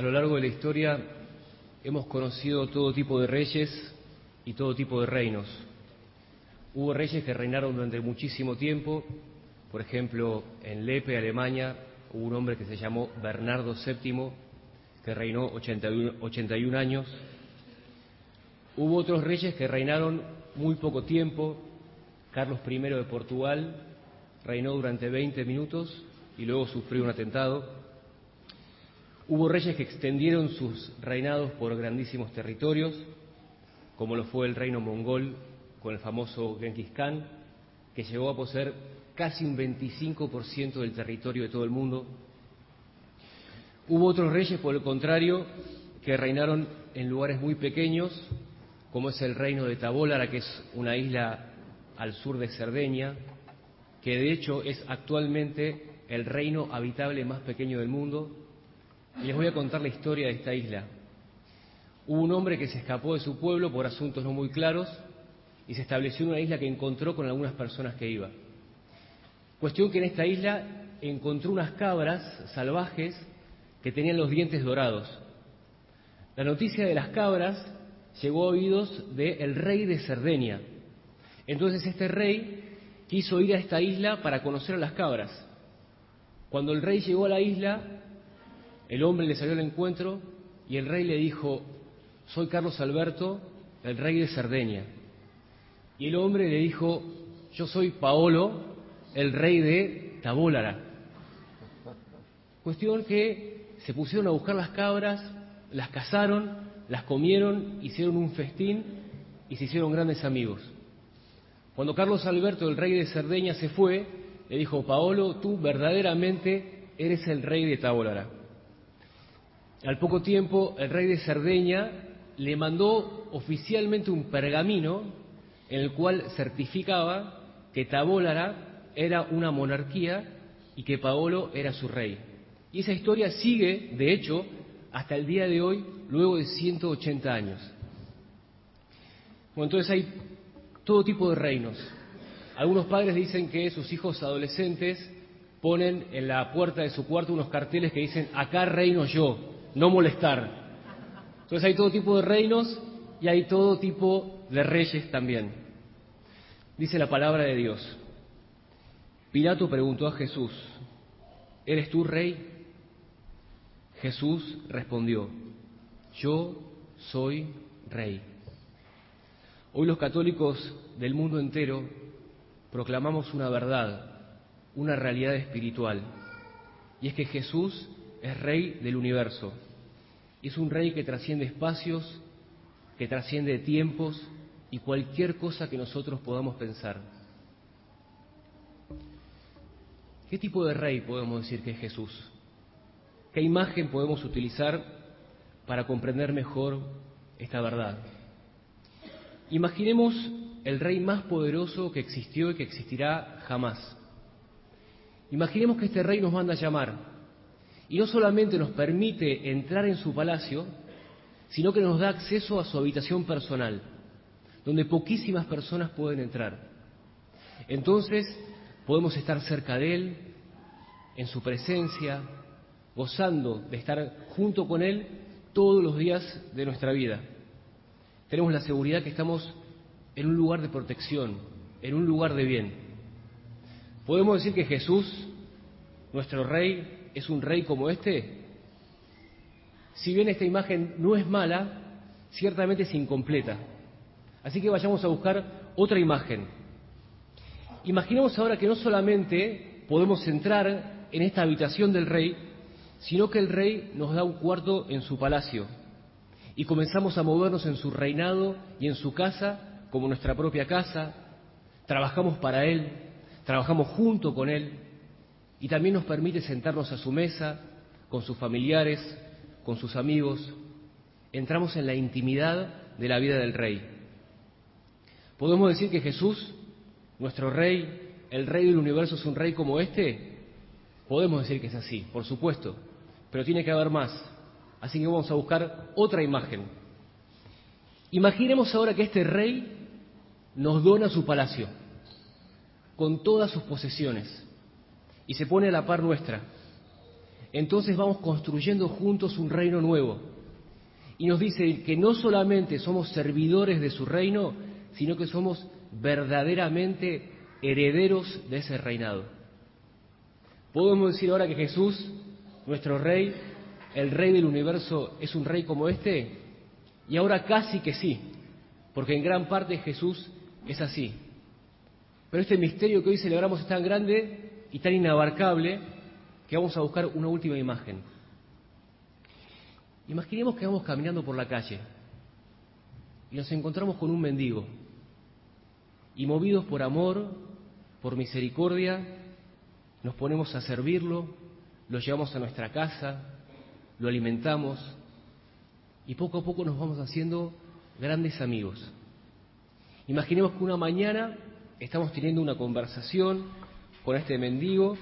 A lo largo de la historia hemos conocido todo tipo de reyes y todo tipo de reinos. Hubo reyes que reinaron durante muchísimo tiempo, por ejemplo, en Lepe, Alemania, hubo un hombre que se llamó Bernardo VII, que reinó 81, 81 años. Hubo otros reyes que reinaron muy poco tiempo. Carlos I de Portugal reinó durante 20 minutos y luego sufrió un atentado. Hubo reyes que extendieron sus reinados por grandísimos territorios, como lo fue el reino mongol con el famoso Genghis Khan, que llegó a poseer casi un 25% del territorio de todo el mundo. Hubo otros reyes, por el contrario, que reinaron en lugares muy pequeños, como es el reino de Tabólara, que es una isla al sur de Cerdeña, que de hecho es actualmente el reino habitable más pequeño del mundo, les voy a contar la historia de esta isla. Hubo un hombre que se escapó de su pueblo por asuntos no muy claros y se estableció en una isla que encontró con algunas personas que iba. Cuestión que en esta isla encontró unas cabras salvajes que tenían los dientes dorados. La noticia de las cabras llegó a oídos del rey de Cerdeña. Entonces este rey quiso ir a esta isla para conocer a las cabras. Cuando el rey llegó a la isla, el hombre le salió al encuentro y el rey le dijo, soy Carlos Alberto, el rey de Cerdeña. Y el hombre le dijo, yo soy Paolo, el rey de Tabólara. Cuestión que se pusieron a buscar las cabras, las cazaron, las comieron, hicieron un festín y se hicieron grandes amigos. Cuando Carlos Alberto, el rey de Cerdeña, se fue, le dijo, Paolo, tú verdaderamente eres el rey de Tabólara. Al poco tiempo, el rey de Cerdeña le mandó oficialmente un pergamino en el cual certificaba que Tabólara era una monarquía y que Paolo era su rey. Y esa historia sigue, de hecho, hasta el día de hoy, luego de 180 años. Bueno, entonces hay todo tipo de reinos. Algunos padres dicen que sus hijos adolescentes ponen en la puerta de su cuarto unos carteles que dicen, acá reino yo, no molestar. Entonces hay todo tipo de reinos y hay todo tipo de reyes también. Dice la palabra de Dios. Pilato preguntó a Jesús, ¿eres tú rey? Jesús respondió, yo soy rey. Hoy los católicos del mundo entero proclamamos una verdad, una realidad espiritual, y es que Jesús es rey del universo. Es un rey que trasciende espacios, que trasciende tiempos y cualquier cosa que nosotros podamos pensar. ¿Qué tipo de rey podemos decir que es Jesús? ¿Qué imagen podemos utilizar para comprender mejor esta verdad? Imaginemos el rey más poderoso que existió y que existirá jamás. Imaginemos que este rey nos manda a llamar y no solamente nos permite entrar en su palacio, sino que nos da acceso a su habitación personal, donde poquísimas personas pueden entrar. Entonces podemos estar cerca de Él, en su presencia, gozando de estar junto con Él todos los días de nuestra vida. Tenemos la seguridad que estamos en un lugar de protección, en un lugar de bien. Podemos decir que Jesús, nuestro Rey, es un rey como este? Si bien esta imagen no es mala, ciertamente es incompleta. Así que vayamos a buscar otra imagen. Imaginemos ahora que no solamente podemos entrar en esta habitación del rey, sino que el rey nos da un cuarto en su palacio y comenzamos a movernos en su reinado y en su casa como nuestra propia casa, trabajamos para él, trabajamos junto con él, y también nos permite sentarnos a su mesa con sus familiares, con sus amigos. Entramos en la intimidad de la vida del Rey. ¿Podemos decir que Jesús, nuestro Rey, el Rey del universo, es un Rey como este? Podemos decir que es así, por supuesto, pero tiene que haber más. Así que vamos a buscar otra imagen. Imaginemos ahora que este Rey nos dona su palacio, con todas sus posesiones y se pone a la par nuestra. entonces vamos construyendo juntos un reino nuevo. Y nos dice que no solamente somos servidores de su reino, sino que somos verdaderamente herederos de ese reinado. ¿Podemos decir ahora que Jesús, nuestro rey, el rey del universo, es un rey como este? Y ahora casi que sí, porque en gran parte Jesús es así. Pero este misterio que hoy celebramos es tan grande y tan inabarcable que vamos a buscar una última imagen. Imaginemos que vamos caminando por la calle y nos encontramos con un mendigo y movidos por amor, por misericordia, nos ponemos a servirlo, lo llevamos a nuestra casa, lo alimentamos y poco a poco nos vamos haciendo grandes amigos. Imaginemos que una mañana estamos teniendo una conversación con este mendigo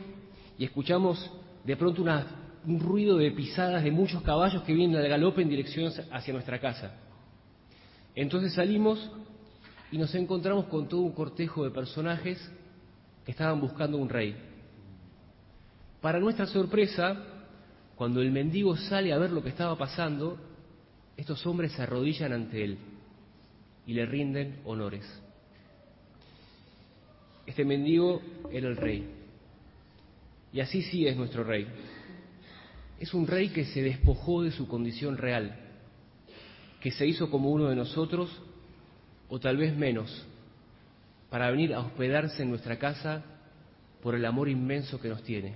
y escuchamos de pronto un ruido de pisadas de muchos caballos que vienen al galope en dirección hacia nuestra casa. Entonces salimos y nos encontramos con todo un cortejo de personajes que estaban buscando un rey. Para nuestra sorpresa, cuando el mendigo sale a ver lo que estaba pasando, estos hombres se arrodillan ante él y le rinden honores. Este mendigo era el rey. Y así sí es nuestro rey. Es un rey que se despojó de su condición real, que se hizo como uno de nosotros, o tal vez menos, para venir a hospedarse en nuestra casa por el amor inmenso que nos tiene.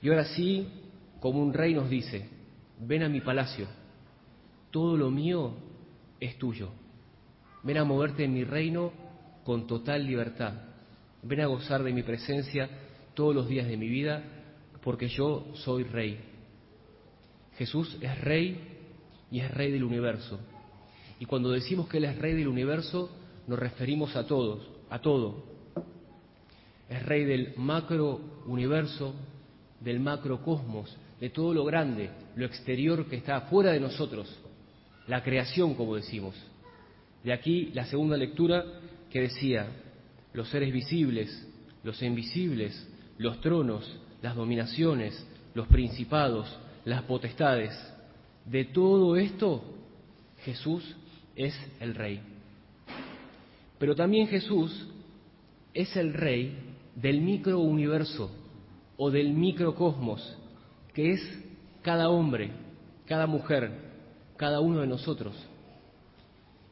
Y ahora sí, como un rey nos dice, ven a mi palacio, todo lo mío es tuyo. Ven a moverte en mi reino con total libertad. Ven a gozar de mi presencia todos los días de mi vida, porque yo soy rey. Jesús es rey y es rey del universo. Y cuando decimos que Él es rey del universo, nos referimos a todos, a todo. Es rey del macro universo, del macrocosmos, de todo lo grande, lo exterior que está fuera de nosotros, la creación, como decimos. De aquí la segunda lectura que decía, los seres visibles, los invisibles, los tronos, las dominaciones, los principados, las potestades. De todo esto, Jesús es el rey. Pero también Jesús es el rey del microuniverso o del microcosmos, que es cada hombre, cada mujer, cada uno de nosotros.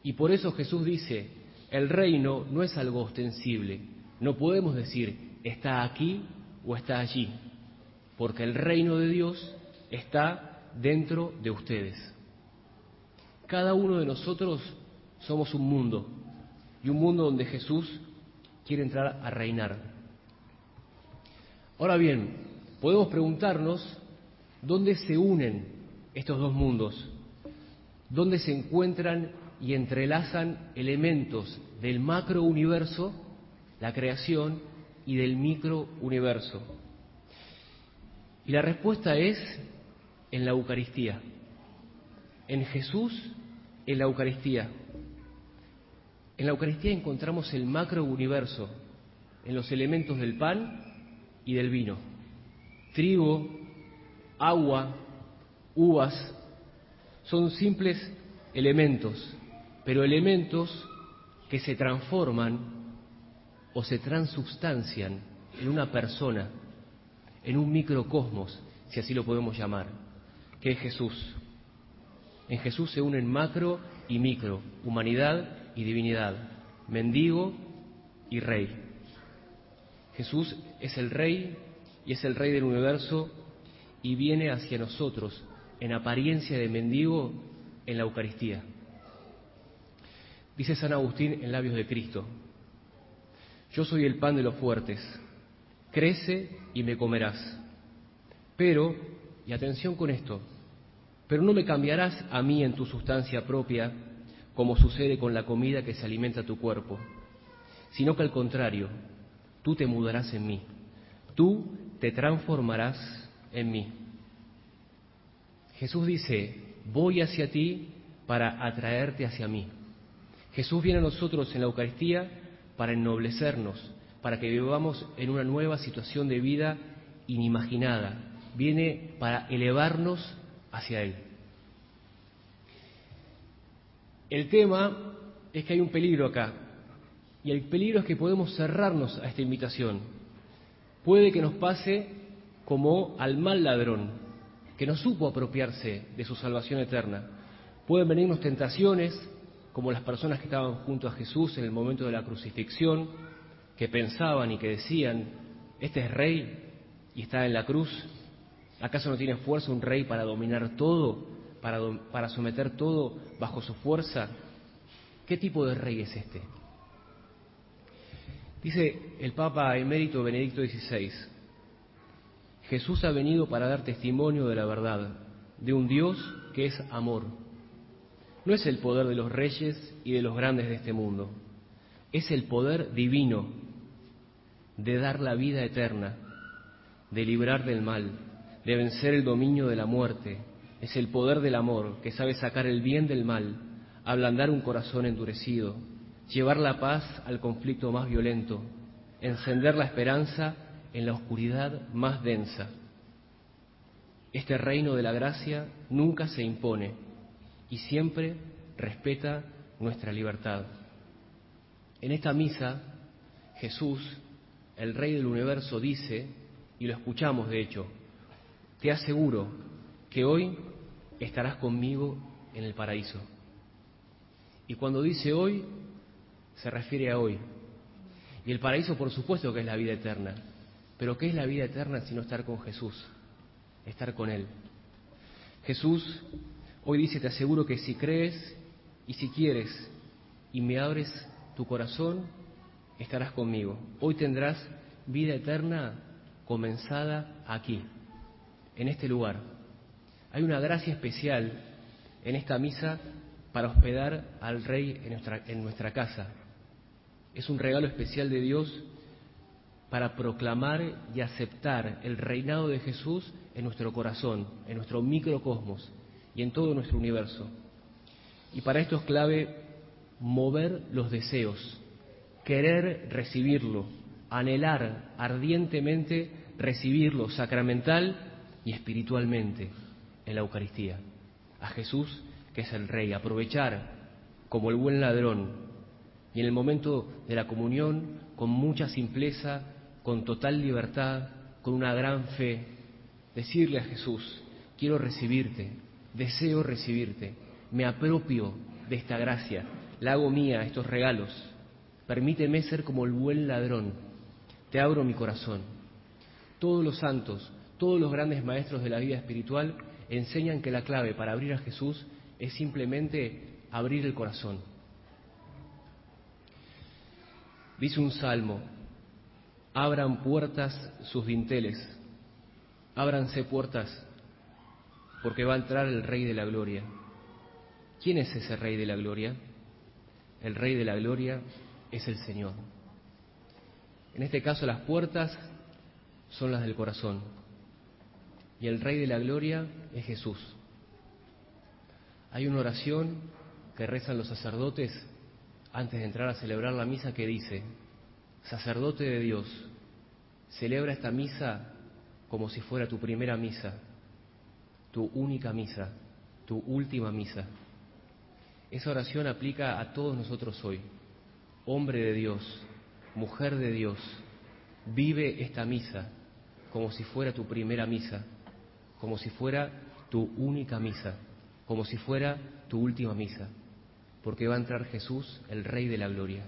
Y por eso Jesús dice, el reino no es algo ostensible. No podemos decir, está aquí o está allí, porque el reino de Dios está dentro de ustedes. Cada uno de nosotros somos un mundo, y un mundo donde Jesús quiere entrar a reinar. Ahora bien, podemos preguntarnos dónde se unen estos dos mundos, dónde se encuentran y entrelazan elementos del macro universo, la creación, y del microuniverso? Y la respuesta es en la Eucaristía, en Jesús, en la Eucaristía. En la Eucaristía encontramos el macrouniverso, en los elementos del pan y del vino. Trigo, agua, uvas, son simples elementos, pero elementos que se transforman o se transubstancian en una persona, en un microcosmos, si así lo podemos llamar, que es Jesús. En Jesús se unen macro y micro, humanidad y divinidad, mendigo y rey. Jesús es el rey y es el rey del universo y viene hacia nosotros en apariencia de mendigo en la Eucaristía. Dice San Agustín en labios de Cristo, yo soy el pan de los fuertes, crece y me comerás. Pero, y atención con esto, pero no me cambiarás a mí en tu sustancia propia, como sucede con la comida que se alimenta tu cuerpo, sino que al contrario, tú te mudarás en mí, tú te transformarás en mí. Jesús dice, voy hacia ti para atraerte hacia mí. Jesús viene a nosotros en la Eucaristía para ennoblecernos, para que vivamos en una nueva situación de vida inimaginada, viene para elevarnos hacia Él. El tema es que hay un peligro acá, y el peligro es que podemos cerrarnos a esta invitación. Puede que nos pase como al mal ladrón, que no supo apropiarse de su salvación eterna. Pueden venirnos tentaciones, como las personas que estaban junto a Jesús en el momento de la crucifixión, que pensaban y que decían, este es rey y está en la cruz, ¿acaso no tiene fuerza un rey para dominar todo, para, para someter todo bajo su fuerza? ¿Qué tipo de rey es este? Dice el Papa emérito Benedicto XVI, Jesús ha venido para dar testimonio de la verdad, de un Dios que es amor. No es el poder de los reyes y de los grandes de este mundo, es el poder divino de dar la vida eterna, de librar del mal, de vencer el dominio de la muerte. Es el poder del amor que sabe sacar el bien del mal, ablandar un corazón endurecido, llevar la paz al conflicto más violento, encender la esperanza en la oscuridad más densa. Este reino de la gracia nunca se impone y siempre respeta nuestra libertad. En esta misa, Jesús el Rey del Universo dice, y lo escuchamos de hecho, te aseguro que hoy estarás conmigo en el paraíso. Y cuando dice hoy, se refiere a hoy. Y el paraíso, por supuesto, que es la vida eterna. Pero ¿qué es la vida eterna sino estar con Jesús? Estar con Él. Jesús hoy dice, te aseguro que si crees y si quieres y me abres tu corazón, estarás conmigo. Hoy tendrás vida eterna comenzada aquí, en este lugar. Hay una gracia especial en esta misa para hospedar al Rey en nuestra, casa. Es un regalo especial de Dios para proclamar y aceptar el reinado de Jesús en nuestro corazón, en nuestro microcosmos y en todo nuestro universo. Y para esto es clave mover los deseos, querer recibirlo, anhelar ardientemente recibirlo sacramental y espiritualmente en la Eucaristía. A Jesús, que es el Rey, aprovechar como el buen ladrón y en el momento de la comunión con mucha simpleza, con total libertad, con una gran fe, decirle a Jesús, quiero recibirte, deseo recibirte, me apropio de esta gracia, la hago mía, estos regalos Permíteme ser como el buen ladrón. Te abro mi corazón. Todos los santos, todos los grandes maestros de la vida espiritual enseñan que la clave para abrir a Jesús es simplemente abrir el corazón. Dice un salmo, abran puertas sus dinteles, ábranse puertas, porque va a entrar el Rey de la Gloria. ¿Quién es ese Rey de la Gloria? El Rey de la Gloria es el Señor. En este caso las puertas son las del corazón y el Rey de la Gloria es Jesús. Hay una oración que rezan los sacerdotes antes de entrar a celebrar la misa que dice, sacerdote de Dios, celebra esta misa como si fuera tu primera misa, tu única misa, tu última misa. Esa oración aplica a todos nosotros hoy hombre de Dios, mujer de Dios, vive esta misa como si fuera tu primera misa, como si fuera tu única misa, como si fuera tu última misa, porque va a entrar Jesús, el Rey de la Gloria.